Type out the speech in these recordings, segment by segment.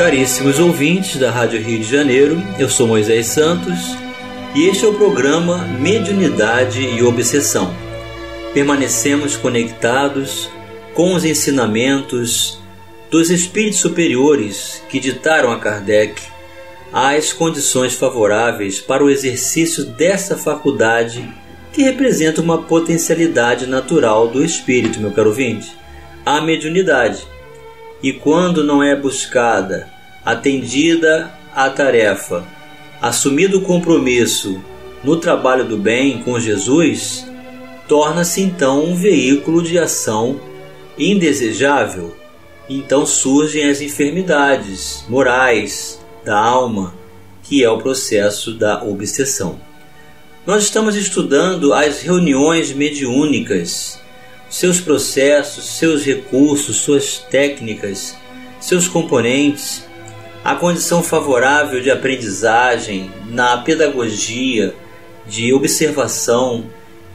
Caríssimos ouvintes da Rádio Rio de Janeiro, eu sou Moisés Santos e este é o programa Mediunidade e Obsessão. Permanecemos conectados com os ensinamentos dos espíritos superiores que ditaram a Kardec as condições favoráveis para o exercício dessa faculdade que representa uma potencialidade natural do espírito, meu caro ouvinte, a mediunidade e quando não é buscada, atendida a tarefa, assumido o compromisso no trabalho do bem com Jesus, torna-se então um veículo de ação indesejável. Então surgem as enfermidades morais da alma, que é o processo da obsessão. Nós estamos estudando as reuniões mediúnicas seus processos, seus recursos, suas técnicas, seus componentes, a condição favorável de aprendizagem na pedagogia, de observação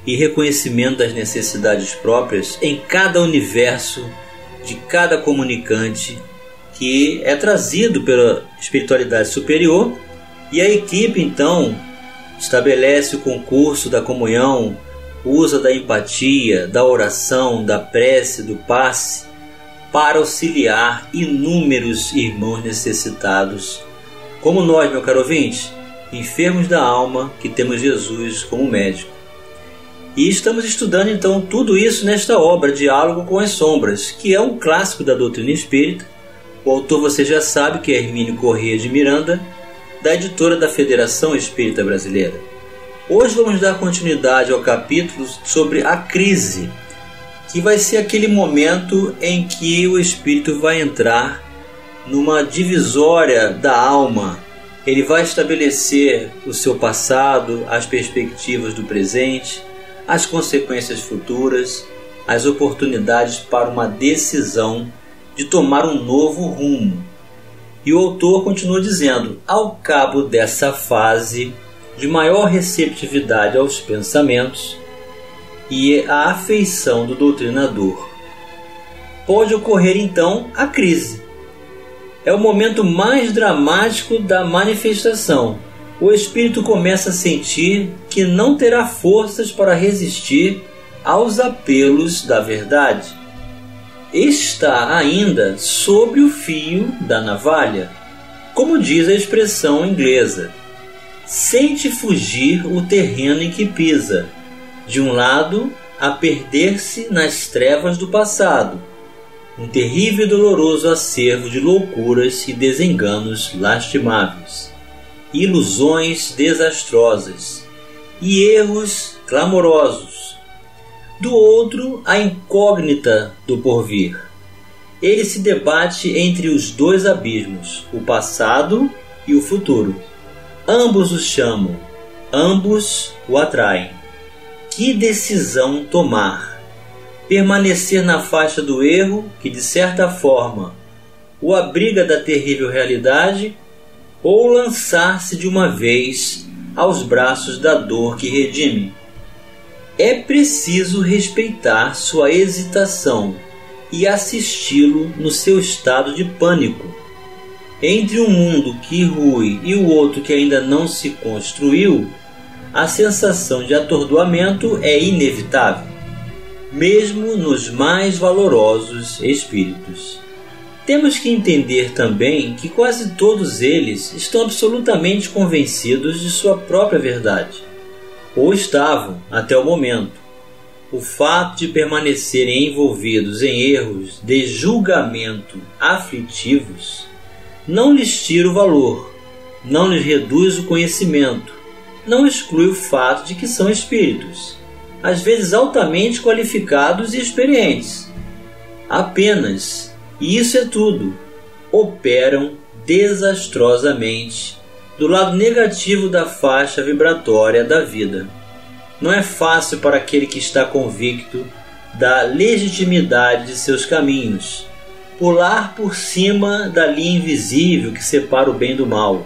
e reconhecimento das necessidades próprias em cada universo de cada comunicante que é trazido pela espiritualidade superior. E a equipe então estabelece o concurso da comunhão usa da empatia, da oração, da prece, do passe para auxiliar inúmeros irmãos necessitados, como nós, meu caro ouvinte, enfermos da alma que temos Jesus como médico. E estamos estudando então tudo isso nesta obra Diálogo com as Sombras, que é um clássico da doutrina espírita. O autor você já sabe que é Hermínio Corrêa de Miranda, da editora da Federação Espírita Brasileira. Hoje vamos dar continuidade ao capítulo sobre a crise, que vai ser aquele momento em que o espírito vai entrar numa divisória da alma. Ele vai estabelecer o seu passado, as perspectivas do presente, as consequências futuras, as oportunidades para uma decisão de tomar um novo rumo. E o autor continua dizendo: ao cabo dessa fase, de maior receptividade aos pensamentos e a afeição do doutrinador. Pode ocorrer então a crise. É o momento mais dramático da manifestação. O espírito começa a sentir que não terá forças para resistir aos apelos da verdade. Está ainda sobre o fio da navalha, como diz a expressão inglesa sente fugir o terreno em que pisa, de um lado, a perder-se nas trevas do passado, um terrível e doloroso acervo de loucuras e desenganos lastimáveis, ilusões desastrosas e erros clamorosos. Do outro, a incógnita do porvir. Ele se debate entre os dois abismos, o passado e o futuro Ambos o chamam, ambos o atraem. Que decisão tomar? Permanecer na faixa do erro, que de certa forma o abriga da terrível realidade, ou lançar-se de uma vez aos braços da dor que redime? É preciso respeitar sua hesitação e assisti-lo no seu estado de pânico entre um mundo que rui e o outro que ainda não se construiu, a sensação de atordoamento é inevitável, mesmo nos mais valorosos espíritos. Temos que entender também que quase todos eles estão absolutamente convencidos de sua própria verdade, ou estavam até o momento. O fato de permanecerem envolvidos em erros de julgamento aflitivos não lhes tira o valor, não lhes reduz o conhecimento, não exclui o fato de que são espíritos, às vezes altamente qualificados e experientes. Apenas, e isso é tudo, operam desastrosamente do lado negativo da faixa vibratória da vida. Não é fácil para aquele que está convicto da legitimidade de seus caminhos pular por cima da linha invisível que separa o bem do mal.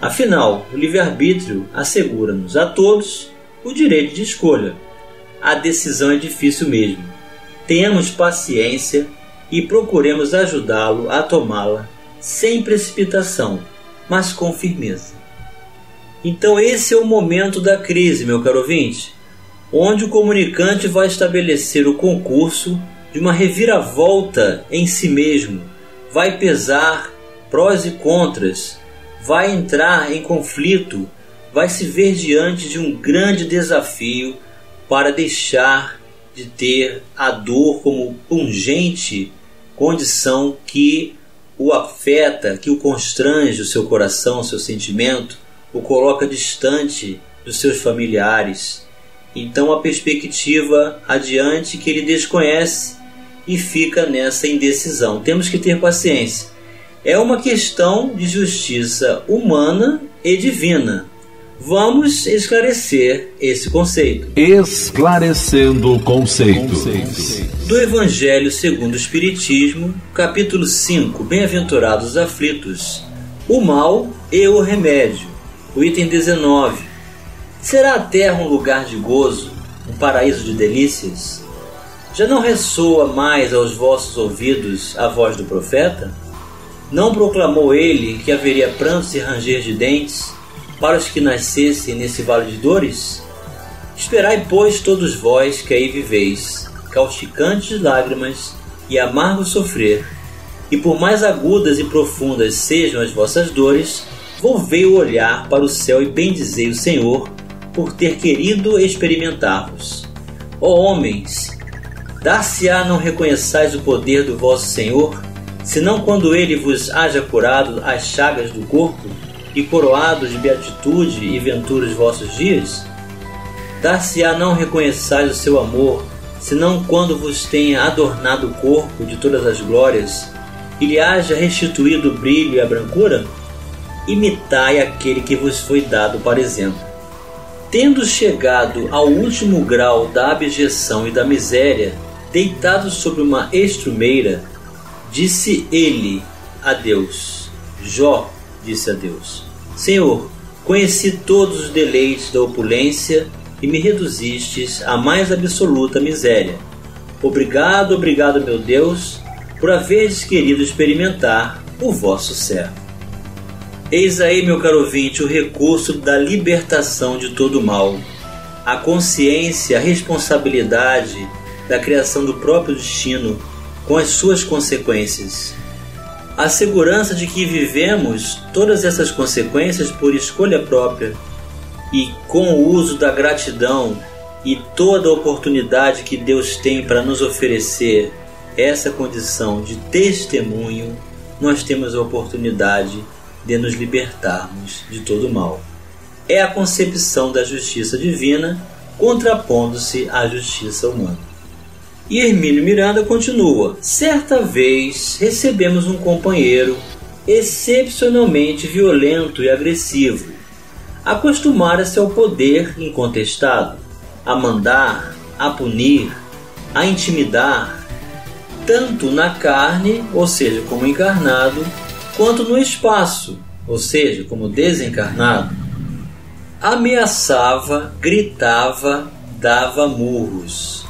Afinal, o livre-arbítrio assegura-nos a todos o direito de escolha. A decisão é difícil mesmo. Tenhamos paciência e procuremos ajudá-lo a tomá-la sem precipitação, mas com firmeza. Então, esse é o momento da crise, meu caro ouvinte, onde o comunicante vai estabelecer o concurso de uma reviravolta em si mesmo, vai pesar prós e contras, vai entrar em conflito, vai se ver diante de um grande desafio para deixar de ter a dor como pungente condição que o afeta, que o constrange o seu coração, o seu sentimento, o coloca distante dos seus familiares. Então a perspectiva adiante que ele desconhece e fica nessa indecisão. Temos que ter paciência. É uma questão de justiça humana e divina. Vamos esclarecer esse conceito. Esclarecendo conceitos. Do Evangelho segundo o Espiritismo, capítulo 5, Bem-aventurados aflitos, o mal e o remédio. O item 19. Será a terra um lugar de gozo, um paraíso de delícias? Já não ressoa mais aos vossos ouvidos a voz do profeta? Não proclamou ele que haveria prantos e ranger de dentes para os que nascessem nesse vale de dores? Esperai, pois, todos vós que aí viveis, causticantes lágrimas e amargo sofrer, e por mais agudas e profundas sejam as vossas dores, volvei o olhar para o céu e bendizei o Senhor por ter querido experimentar-vos. Ó homens, Dar-se-á não reconheçais o poder do vosso Senhor, senão quando ele vos haja curado as chagas do corpo e coroado de beatitude e ventura os vossos dias? Dar-se-á não reconheçais o seu amor, senão quando vos tenha adornado o corpo de todas as glórias e lhe haja restituído o brilho e a brancura? Imitai aquele que vos foi dado para exemplo. Tendo chegado ao último grau da abjeção e da miséria, Deitado sobre uma estrumeira, disse ele a Deus: Jó disse a Deus: Senhor, conheci todos os deleites da opulência e me reduzistes à mais absoluta miséria. Obrigado, obrigado, meu Deus, por haveres querido experimentar o vosso servo. Eis aí, meu caro ouvinte, o recurso da libertação de todo mal. A consciência, a responsabilidade da criação do próprio destino com as suas consequências. A segurança de que vivemos todas essas consequências por escolha própria e com o uso da gratidão e toda a oportunidade que Deus tem para nos oferecer essa condição de testemunho, nós temos a oportunidade de nos libertarmos de todo mal. É a concepção da justiça divina contrapondo-se à justiça humana. E Hermínio Miranda continua: Certa vez recebemos um companheiro excepcionalmente violento e agressivo. Acostumara-se ao poder incontestado, a mandar, a punir, a intimidar, tanto na carne, ou seja, como encarnado, quanto no espaço, ou seja, como desencarnado. Ameaçava, gritava, dava murros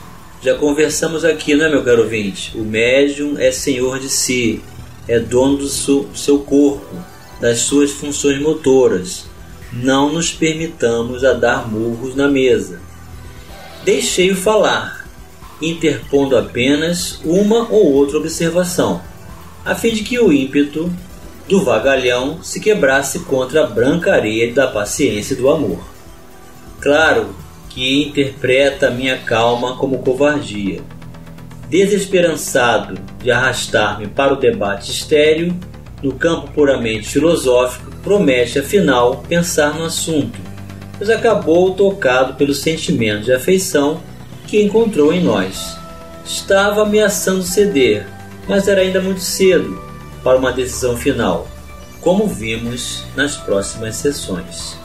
já conversamos aqui, não é, meu caro ouvinte? O médium é senhor de si, é dono do seu corpo, das suas funções motoras. Não nos permitamos a dar murros na mesa. Deixei-o falar, interpondo apenas uma ou outra observação, a fim de que o ímpeto do vagalhão se quebrasse contra a branca areia da paciência e do amor. Claro que interpreta minha calma como covardia. Desesperançado de arrastar-me para o debate estéril, no campo puramente filosófico, promete afinal pensar no assunto, pois acabou tocado pelo sentimento de afeição que encontrou em nós. Estava ameaçando ceder, mas era ainda muito cedo para uma decisão final. como vimos nas próximas sessões.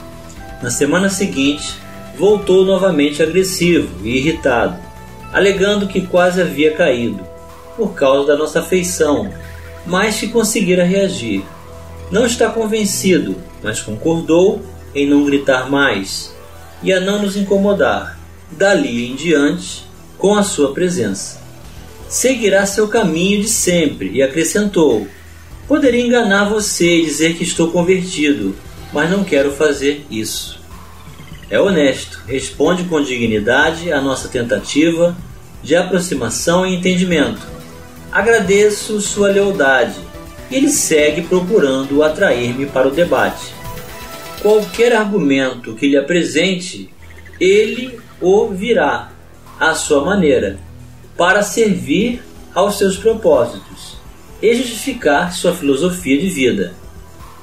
Na semana seguinte, voltou novamente agressivo e irritado, alegando que quase havia caído por causa da nossa afeição, mas que conseguira reagir. Não está convencido, mas concordou em não gritar mais e a não nos incomodar, dali em diante, com a sua presença. Seguirá seu caminho de sempre e acrescentou: Poderia enganar você e dizer que estou convertido, mas não quero fazer isso. É honesto, responde com dignidade à nossa tentativa de aproximação e entendimento. Agradeço sua lealdade. Ele segue procurando atrair-me para o debate. Qualquer argumento que lhe apresente, ele o virá à sua maneira, para servir aos seus propósitos e justificar sua filosofia de vida.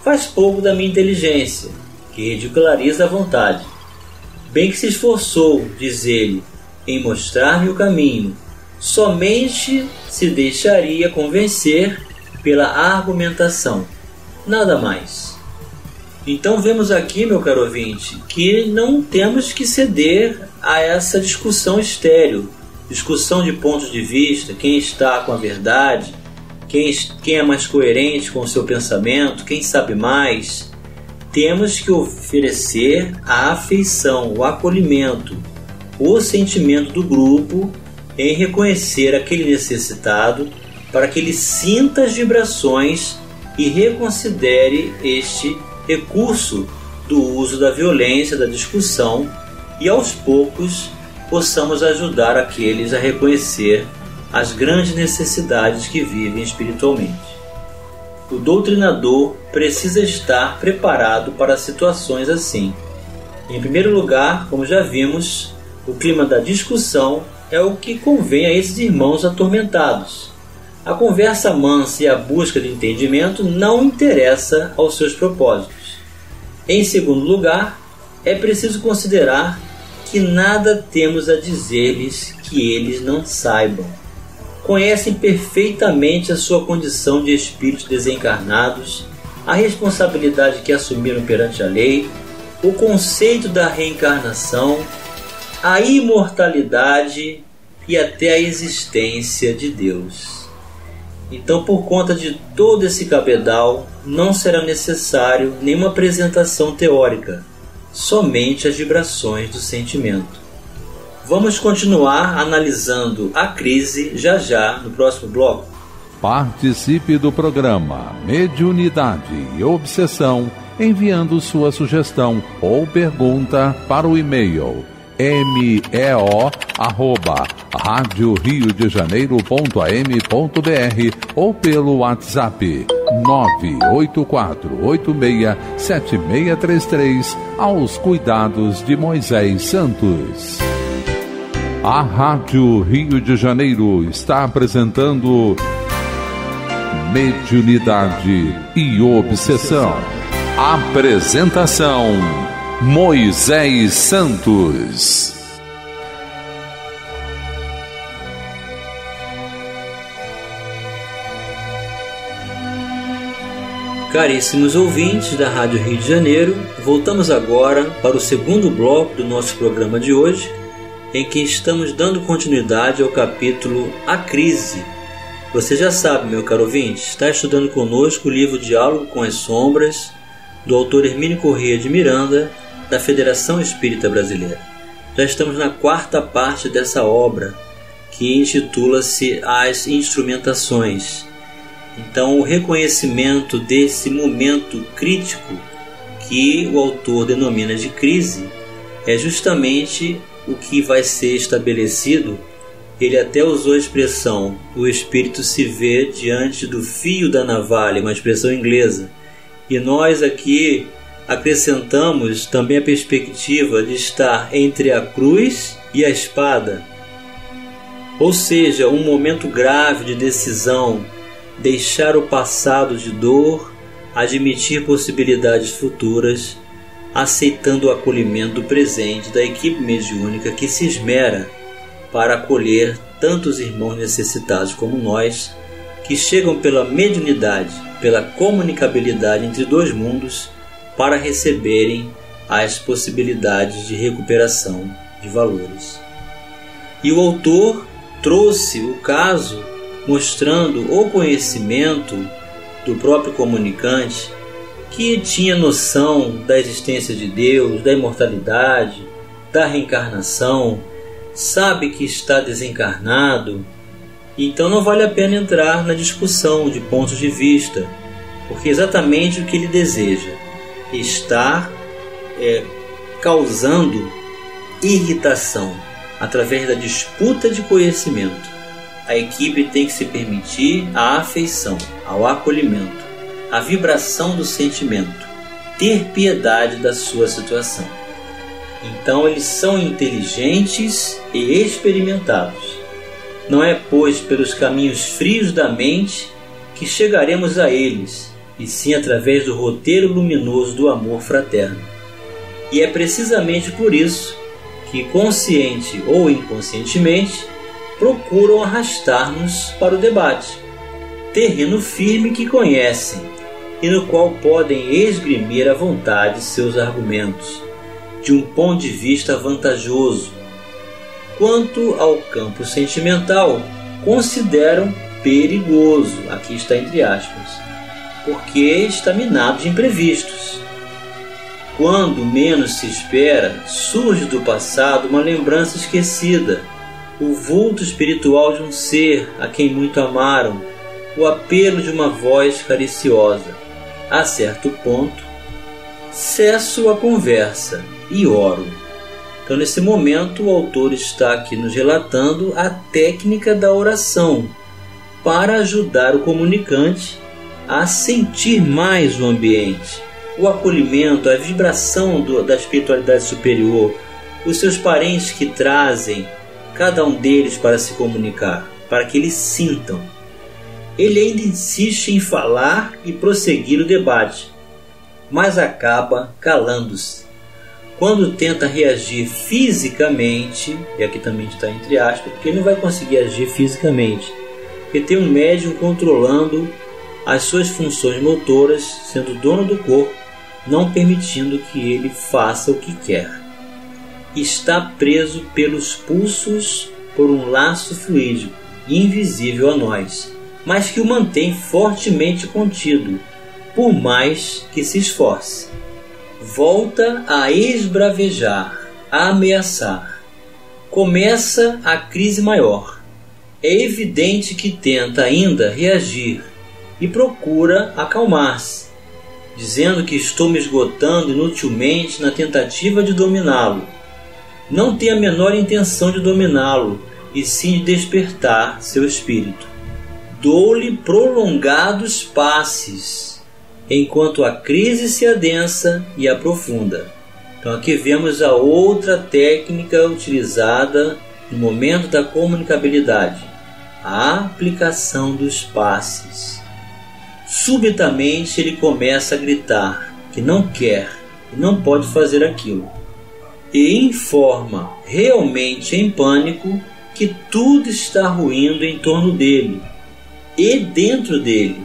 Faz pouco da minha inteligência, que ridiculariza a vontade. Bem que se esforçou, diz ele, em mostrar-me o caminho, somente se deixaria convencer pela argumentação. Nada mais. Então vemos aqui, meu caro ouvinte, que não temos que ceder a essa discussão estéril, discussão de pontos de vista, quem está com a verdade, quem, quem é mais coerente com o seu pensamento, quem sabe mais. Temos que oferecer a afeição, o acolhimento, o sentimento do grupo em reconhecer aquele necessitado para que ele sinta as vibrações e reconsidere este recurso do uso da violência, da discussão e aos poucos possamos ajudar aqueles a reconhecer as grandes necessidades que vivem espiritualmente. O doutrinador precisa estar preparado para situações assim. Em primeiro lugar, como já vimos, o clima da discussão é o que convém a esses irmãos atormentados. A conversa mansa e a busca de entendimento não interessa aos seus propósitos. Em segundo lugar, é preciso considerar que nada temos a dizer-lhes que eles não saibam. Conhecem perfeitamente a sua condição de espíritos desencarnados, a responsabilidade que assumiram perante a lei, o conceito da reencarnação a imortalidade e até a existência de Deus. Então, por conta de todo esse cabedal, não será necessário nenhuma apresentação teórica, somente as vibrações do sentimento. Vamos continuar analisando a crise já já no próximo bloco. Participe do programa Mediunidade e Obsessão enviando sua sugestão ou pergunta para o e-mail meo rádio Rio de Janeiro.am.br ou pelo WhatsApp 984867633 aos cuidados de Moisés Santos. A Rádio Rio de Janeiro está apresentando Mediunidade e Obsessão. Apresentação Moisés Santos. Caríssimos ouvintes da Rádio Rio de Janeiro, voltamos agora para o segundo bloco do nosso programa de hoje, em que estamos dando continuidade ao capítulo A Crise. Você já sabe, meu caro ouvinte, está estudando conosco o livro Diálogo com as Sombras, do autor Hermínio Corrêa de Miranda, da Federação Espírita Brasileira. Já estamos na quarta parte dessa obra, que intitula-se As Instrumentações. Então, o reconhecimento desse momento crítico que o autor denomina de crise é justamente o que vai ser estabelecido. Ele até usou a expressão: o espírito se vê diante do fio da navalha, uma expressão inglesa. E nós aqui acrescentamos também a perspectiva de estar entre a cruz e a espada, ou seja, um momento grave de decisão, deixar o passado de dor, admitir possibilidades futuras, aceitando o acolhimento do presente da equipe mediúnica que se esmera para acolher tantos irmãos necessitados como nós, que chegam pela mediunidade pela comunicabilidade entre dois mundos para receberem as possibilidades de recuperação de valores. E o autor trouxe o caso mostrando o conhecimento do próprio comunicante que tinha noção da existência de Deus, da imortalidade, da reencarnação, sabe que está desencarnado, então não vale a pena entrar na discussão de pontos de vista, porque é exatamente o que ele deseja estar é, causando irritação através da disputa de conhecimento. A equipe tem que se permitir a afeição, ao acolhimento, a vibração do sentimento, ter piedade da sua situação. Então eles são inteligentes e experimentados. Não é, pois, pelos caminhos frios da mente que chegaremos a eles, e sim através do roteiro luminoso do amor fraterno. E é precisamente por isso que, consciente ou inconscientemente, procuram arrastar-nos para o debate, terreno firme que conhecem e no qual podem esgrimir à vontade seus argumentos, de um ponto de vista vantajoso. Quanto ao campo sentimental, consideram perigoso, aqui está entre aspas, porque está minado de imprevistos. Quando menos se espera, surge do passado uma lembrança esquecida, o vulto espiritual de um ser a quem muito amaram, o apelo de uma voz cariciosa. A certo ponto, cesso a conversa e oro. Então, nesse momento, o autor está aqui nos relatando a técnica da oração para ajudar o comunicante a sentir mais o ambiente, o acolhimento, a vibração do, da espiritualidade superior, os seus parentes que trazem cada um deles para se comunicar, para que eles sintam. Ele ainda insiste em falar e prosseguir o debate, mas acaba calando-se. Quando tenta reagir fisicamente, e aqui também está entre aspas, porque ele não vai conseguir agir fisicamente, porque tem um médium controlando as suas funções motoras, sendo dono do corpo, não permitindo que ele faça o que quer. Está preso pelos pulsos por um laço fluídico, invisível a nós, mas que o mantém fortemente contido, por mais que se esforce. Volta a esbravejar, a ameaçar. Começa a crise maior. É evidente que tenta ainda reagir e procura acalmar-se, dizendo que estou me esgotando inutilmente na tentativa de dominá-lo. Não tem a menor intenção de dominá-lo, e sim de despertar seu espírito. Dou-lhe prolongados passes, enquanto a crise se adensa e aprofunda. Então aqui vemos a outra técnica utilizada no momento da comunicabilidade, a aplicação dos passes. Subitamente ele começa a gritar que não quer e não pode fazer aquilo, e informa, realmente em pânico, que tudo está ruindo em torno dele e dentro dele.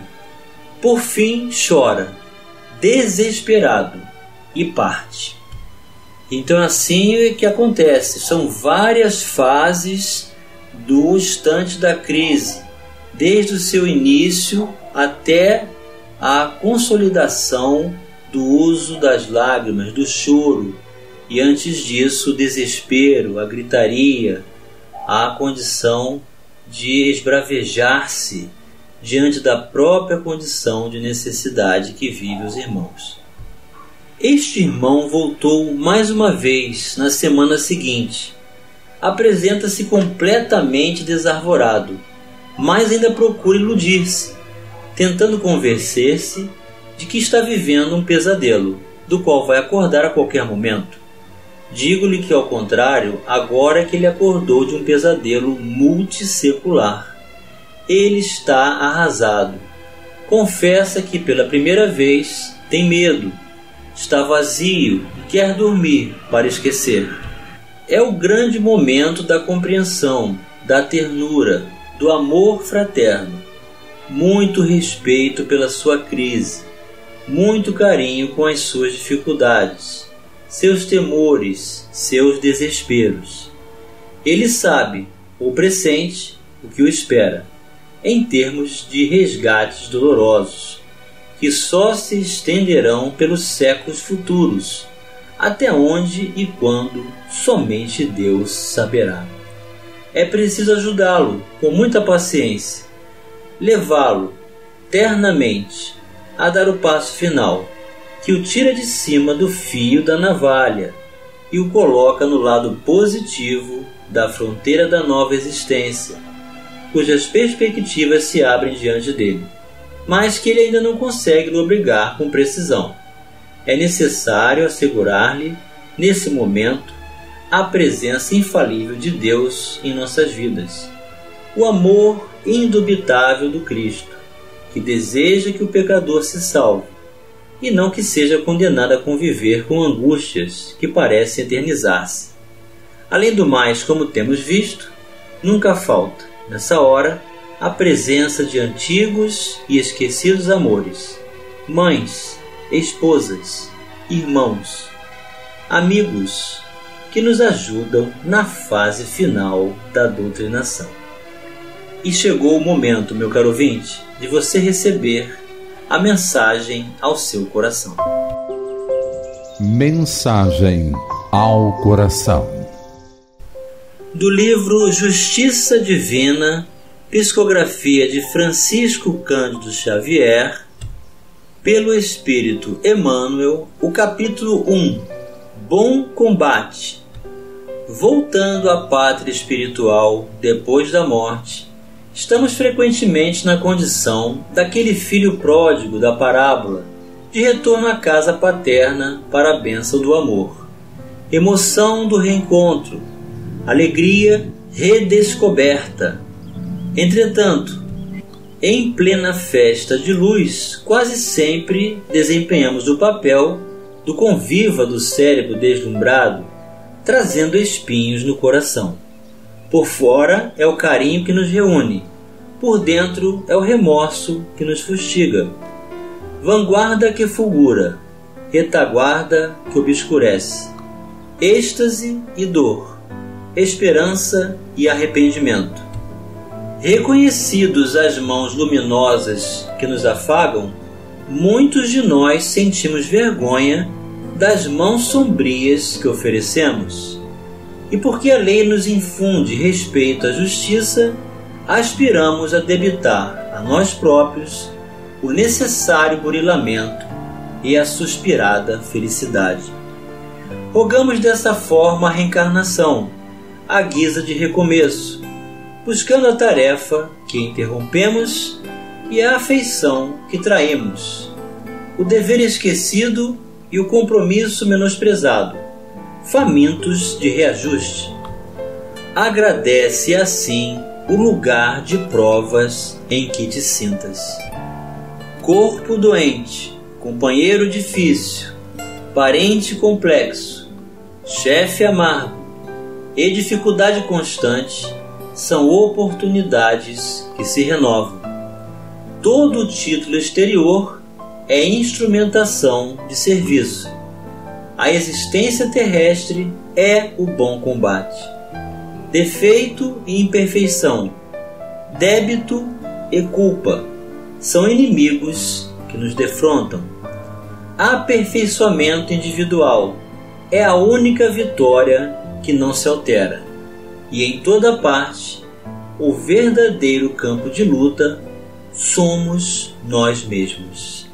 Por fim, chora, desesperado, e parte. Então, assim é que acontece. São várias fases do instante da crise, desde o seu início até a consolidação do uso das lágrimas, do choro, e antes disso o desespero, a gritaria, a condição de esbravejar-se diante da própria condição de necessidade que vive os irmãos. Este irmão voltou mais uma vez na semana seguinte. Apresenta-se completamente desarvorado, mas ainda procura iludir-se tentando convencer-se de que está vivendo um pesadelo, do qual vai acordar a qualquer momento. Digo-lhe que, ao contrário, agora é que ele acordou de um pesadelo multissecular. Ele está arrasado. Confessa que, pela primeira vez, tem medo, está vazio e quer dormir para esquecer. É o grande momento da compreensão, da ternura, do amor fraterno muito respeito pela sua crise, muito carinho com as suas dificuldades, seus temores, seus desesperos. Ele sabe, ou pressente, o que o espera, em termos de resgates dolorosos, que só se estenderão pelos séculos futuros, até onde e quando somente Deus saberá. É preciso ajudá-lo com muita paciência, levá-lo ternamente a dar o passo final, que o tira de cima do fio da navalha e o coloca no lado positivo da fronteira da nova existência, cujas perspectivas se abrem diante dele, mas que ele ainda não consegue lobrigar com precisão. É necessário assegurar-lhe, nesse momento, a presença infalível de Deus em nossas vidas, o amor indubitável do Cristo, que deseja que o pecador se salve e não que seja condenado a conviver com angústias que parecem eternizar-se. Além do mais, como temos visto, nunca falta, nessa hora, a presença de antigos e esquecidos amores, mães, esposas, irmãos, amigos que nos ajudam na fase final da doutrinação. E chegou o momento, meu caro ouvinte, de você receber a mensagem ao seu coração. Mensagem ao coração. Do livro Justiça Divina, psicografia de Francisco Cândido Xavier, pelo Espírito Emmanuel, o capítulo 1 Bom Combate. Voltando à pátria espiritual depois da morte, estamos frequentemente na condição daquele filho pródigo da parábola, de retorno à casa paterna para a bênção do amor. Emoção do reencontro, alegria redescoberta. Entretanto, em plena festa de luz, quase sempre desempenhamos o papel do conviva do cérebro deslumbrado, trazendo espinhos no coração. Por fora é o carinho que nos reúne, por dentro é o remorso que nos fustiga. Vanguarda que fulgura, retaguarda que obscurece, êxtase e dor, esperança e arrependimento. Reconhecidos as mãos luminosas que nos afagam, muitos de nós sentimos vergonha das mãos sombrias que oferecemos e porque a lei nos infunde respeito à justiça, aspiramos a debitar a nós próprios o necessário burilamento e a suspirada felicidade. Rogamos dessa forma a reencarnação, à guisa de recomeço, buscando a tarefa que interrompemos e a afeição que traímos, o dever esquecido e o compromisso menosprezado famintos de reajuste. Agradece assim o lugar de provas em que te sintas. Corpo doente, companheiro difícil, parente complexo, chefe amargo e dificuldade constante são oportunidades que se renovam. Todo título exterior é instrumentação de serviço a existência terrestre é o bom combate. Defeito e imperfeição, débito e culpa são inimigos que nos defrontam. Aperfeiçoamento individual é a única vitória que não se altera. E em toda parte, o verdadeiro campo de luta somos nós mesmos.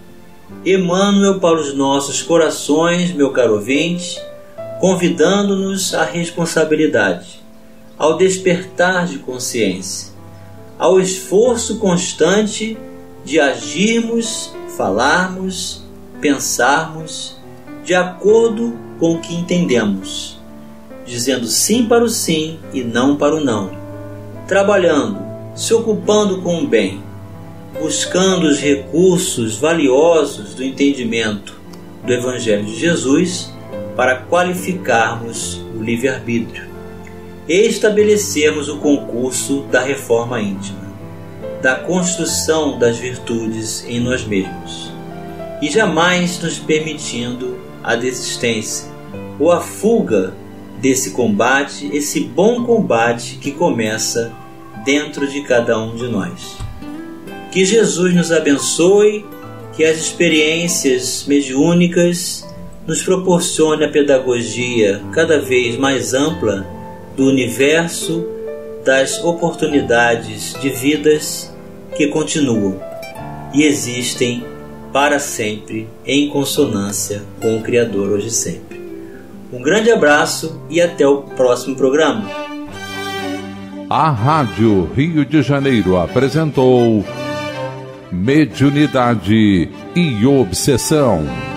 Emmanuel para os nossos corações, meu caro ouvinte, convidando-nos à responsabilidade, ao despertar de consciência, ao esforço constante de agirmos, falarmos, pensarmos de acordo com o que entendemos, dizendo sim para o sim e não para o não, trabalhando, se ocupando com o bem buscando os recursos valiosos do entendimento do Evangelho de Jesus para qualificarmos o livre-arbítrio e estabelecermos o concurso da reforma íntima. da construção das virtudes em nós mesmos e jamais nos permitindo a desistência ou a fuga desse combate, esse bom combate que começa dentro de cada um de nós. Que Jesus nos abençoe, que as experiências mediúnicas nos proporcione a pedagogia cada vez mais ampla do universo das oportunidades de vidas que continuam e existem para sempre em consonância com o Criador hoje sempre. Um grande abraço e até o próximo programa. A Rádio Rio de Janeiro apresentou Mediunidade e Obsessão.